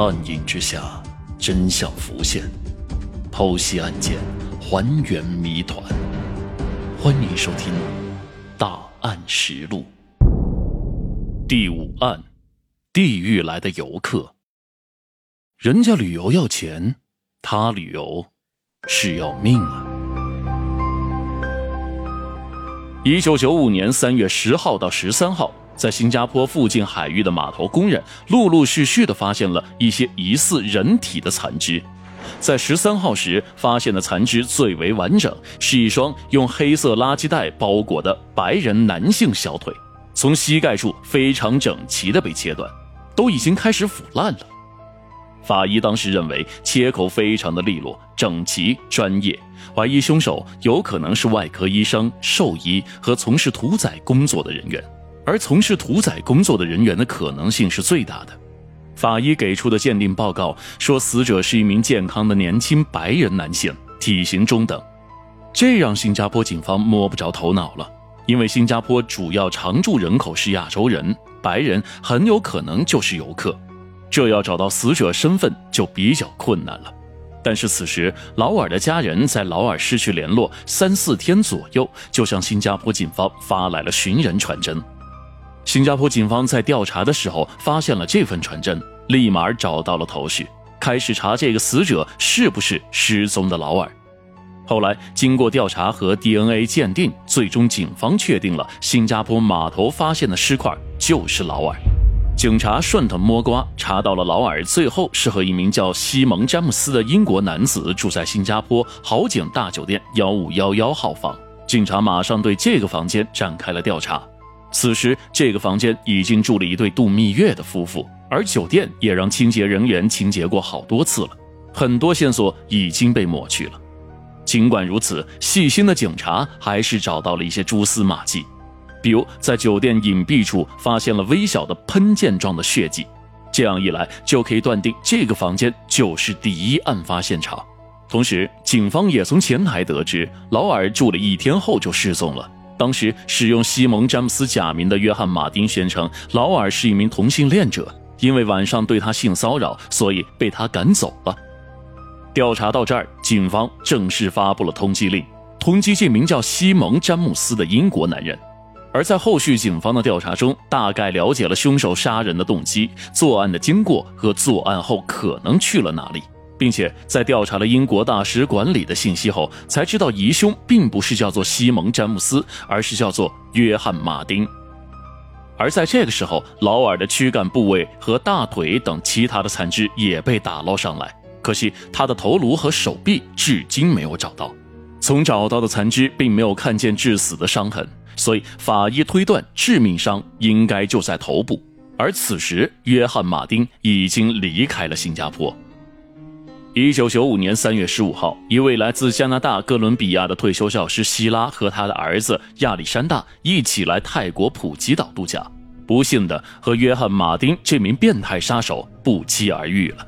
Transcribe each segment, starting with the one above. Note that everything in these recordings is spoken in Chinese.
暗影之下，真相浮现，剖析案件，还原谜团。欢迎收听《大案实录》第五案：地狱来的游客。人家旅游要钱，他旅游是要命啊！一九九五年三月十号到十三号。在新加坡附近海域的码头工人陆陆续续地发现了一些疑似人体的残肢，在十三号时发现的残肢最为完整，是一双用黑色垃圾袋包裹的白人男性小腿，从膝盖处非常整齐地被切断，都已经开始腐烂了。法医当时认为切口非常的利落、整齐、专业，怀疑凶手有可能是外科医生、兽医和从事屠宰工作的人员。而从事屠宰工作的人员的可能性是最大的。法医给出的鉴定报告说，死者是一名健康的年轻白人男性，体型中等。这让新加坡警方摸不着头脑了，因为新加坡主要常住人口是亚洲人，白人很有可能就是游客，这要找到死者身份就比较困难了。但是此时，劳尔的家人在劳尔失去联络三四天左右，就向新加坡警方发来了寻人传真。新加坡警方在调查的时候发现了这份传真，立马找到了头绪，开始查这个死者是不是失踪的劳尔。后来经过调查和 DNA 鉴定，最终警方确定了新加坡码头发现的尸块就是劳尔。警察顺藤摸瓜查到了劳尔，最后是和一名叫西蒙·詹姆斯的英国男子住在新加坡豪景大酒店幺五幺幺号房。警察马上对这个房间展开了调查。此时，这个房间已经住了一对度蜜月的夫妇，而酒店也让清洁人员清洁过好多次了，很多线索已经被抹去了。尽管如此，细心的警察还是找到了一些蛛丝马迹，比如在酒店隐蔽处发现了微小的喷溅状的血迹，这样一来就可以断定这个房间就是第一案发现场。同时，警方也从前台得知，劳尔住了一天后就失踪了。当时使用西蒙·詹姆斯假名的约翰·马丁宣称，劳尔是一名同性恋者，因为晚上对他性骚扰，所以被他赶走了。调查到这儿，警方正式发布了通缉令，通缉这名叫西蒙·詹姆斯的英国男人。而在后续警方的调查中，大概了解了凶手杀人的动机、作案的经过和作案后可能去了哪里。并且在调查了英国大使馆里的信息后，才知道疑凶并不是叫做西蒙·詹姆斯，而是叫做约翰·马丁。而在这个时候，劳尔的躯干部位和大腿等其他的残肢也被打捞上来，可惜他的头颅和手臂至今没有找到。从找到的残肢并没有看见致死的伤痕，所以法医推断致命伤应该就在头部。而此时，约翰·马丁已经离开了新加坡。一九九五年三月十五号，一位来自加拿大哥伦比亚的退休教师希拉和他的儿子亚历山大一起来泰国普吉岛度假，不幸的和约翰·马丁这名变态杀手不期而遇了。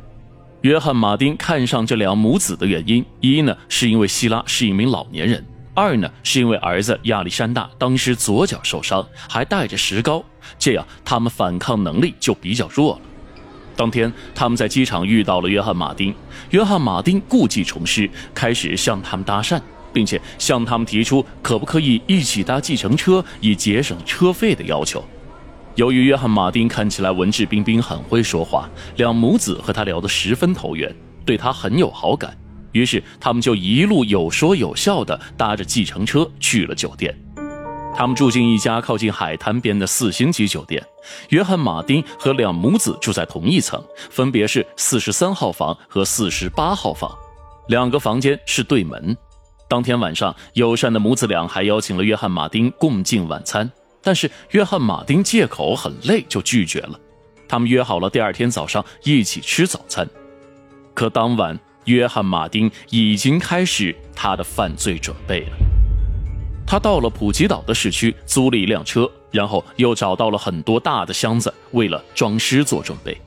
约翰·马丁看上这两母子的原因，一呢是因为希拉是一名老年人，二呢是因为儿子亚历山大当时左脚受伤，还带着石膏，这样他们反抗能力就比较弱了。当天，他们在机场遇到了约翰·马丁。约翰·马丁故技重施，开始向他们搭讪，并且向他们提出可不可以一起搭计程车以节省车费的要求。由于约翰·马丁看起来文质彬彬，很会说话，两母子和他聊得十分投缘，对他很有好感。于是，他们就一路有说有笑地搭着计程车去了酒店。他们住进一家靠近海滩边的四星级酒店，约翰·马丁和两母子住在同一层，分别是四十三号房和四十八号房，两个房间是对门。当天晚上，友善的母子俩还邀请了约翰·马丁共进晚餐，但是约翰·马丁借口很累就拒绝了。他们约好了第二天早上一起吃早餐，可当晚约翰·马丁已经开始他的犯罪准备了。他到了普吉岛的市区，租了一辆车，然后又找到了很多大的箱子，为了装尸做准备。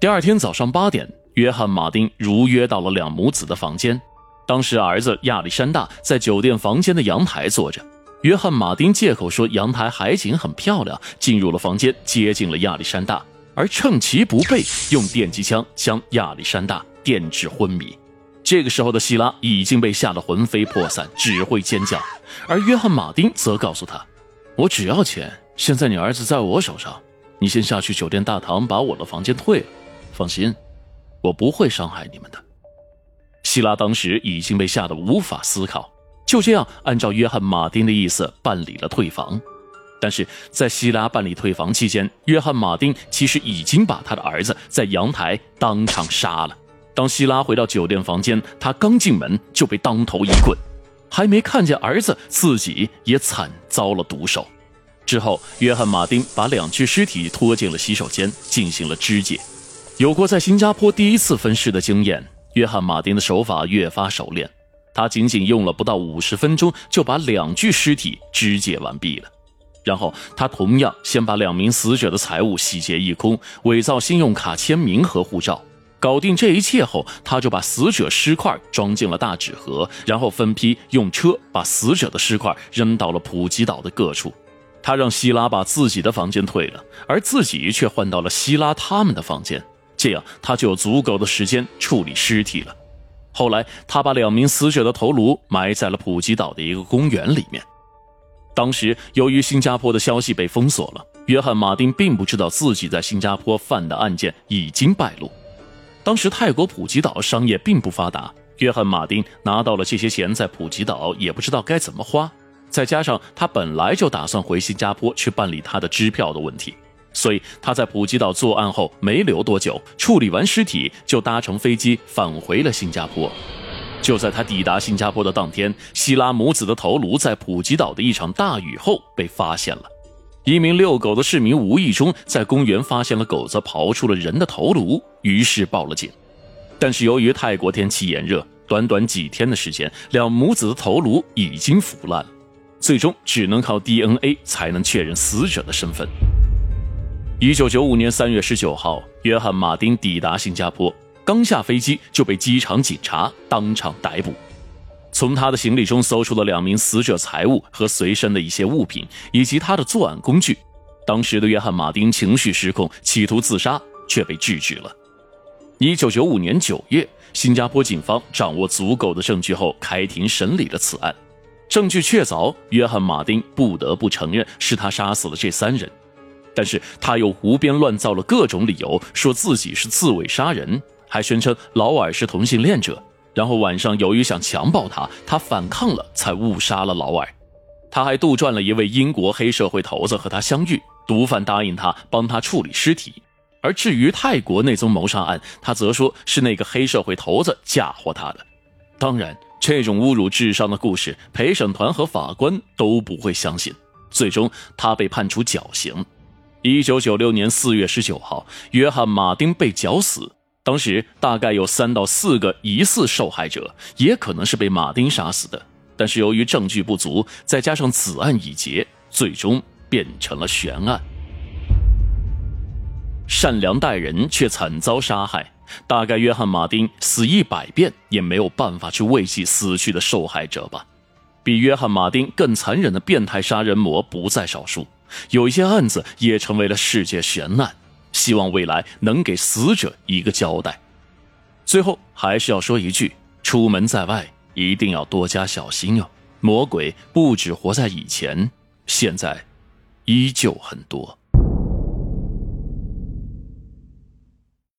第二天早上八点，约翰·马丁如约到了两母子的房间。当时儿子亚历山大在酒店房间的阳台坐着，约翰·马丁借口说阳台海景很漂亮，进入了房间，接近了亚历山大。而趁其不备，用电击枪将亚历山大电至昏迷。这个时候的希拉已经被吓得魂飞魄散，只会尖叫。而约翰·马丁则告诉他：“我只要钱，现在你儿子在我手上，你先下去酒店大堂把我的房间退了。放心，我不会伤害你们的。”希拉当时已经被吓得无法思考，就这样按照约翰·马丁的意思办理了退房。但是在希拉办理退房期间，约翰·马丁其实已经把他的儿子在阳台当场杀了。当希拉回到酒店房间，他刚进门就被当头一棍，还没看见儿子，自己也惨遭了毒手。之后，约翰·马丁把两具尸体拖进了洗手间，进行了肢解。有过在新加坡第一次分尸的经验，约翰·马丁的手法越发熟练。他仅仅用了不到五十分钟，就把两具尸体肢解完毕了。然后，他同样先把两名死者的财物洗劫一空，伪造信用卡签名和护照。搞定这一切后，他就把死者尸块装进了大纸盒，然后分批用车把死者的尸块扔到了普吉岛的各处。他让希拉把自己的房间退了，而自己却换到了希拉他们的房间，这样他就有足够的时间处理尸体了。后来，他把两名死者的头颅埋在了普吉岛的一个公园里面。当时，由于新加坡的消息被封锁了，约翰·马丁并不知道自己在新加坡犯的案件已经败露。当时泰国普吉岛商业并不发达，约翰·马丁拿到了这些钱，在普吉岛也不知道该怎么花。再加上他本来就打算回新加坡去办理他的支票的问题，所以他在普吉岛作案后没留多久，处理完尸体就搭乘飞机返回了新加坡。就在他抵达新加坡的当天，希拉母子的头颅在普吉岛的一场大雨后被发现了。一名遛狗的市民无意中在公园发现了狗子刨出了人的头颅，于是报了警。但是由于泰国天气炎热，短短几天的时间，两母子的头颅已经腐烂，最终只能靠 DNA 才能确认死者的身份。一九九五年三月十九号，约翰·马丁抵达新加坡，刚下飞机就被机场警察当场逮捕。从他的行李中搜出了两名死者财物和随身的一些物品，以及他的作案工具。当时的约翰·马丁情绪失控，企图自杀，却被制止了。一九九五年九月，新加坡警方掌握足够的证据后，开庭审理了此案。证据确凿，约翰·马丁不得不承认是他杀死了这三人，但是他又胡编乱造了各种理由，说自己是自卫杀人，还宣称劳尔是同性恋者。然后晚上，由于想强暴他，他反抗了，才误杀了劳尔。他还杜撰了一位英国黑社会头子和他相遇，毒贩答应他帮他处理尸体。而至于泰国那宗谋杀案，他则说是那个黑社会头子嫁祸他的。当然，这种侮辱智商的故事，陪审团和法官都不会相信。最终，他被判处绞刑。一九九六年四月十九号，约翰·马丁被绞死。当时大概有三到四个疑似受害者，也可能是被马丁杀死的。但是由于证据不足，再加上此案已结，最终变成了悬案。善良待人，却惨遭杀害。大概约翰·马丁死一百遍也没有办法去慰藉死去的受害者吧。比约翰·马丁更残忍的变态杀人魔不在少数，有一些案子也成为了世界悬案。希望未来能给死者一个交代。最后还是要说一句：出门在外一定要多加小心哦。魔鬼不止活在以前，现在依旧很多。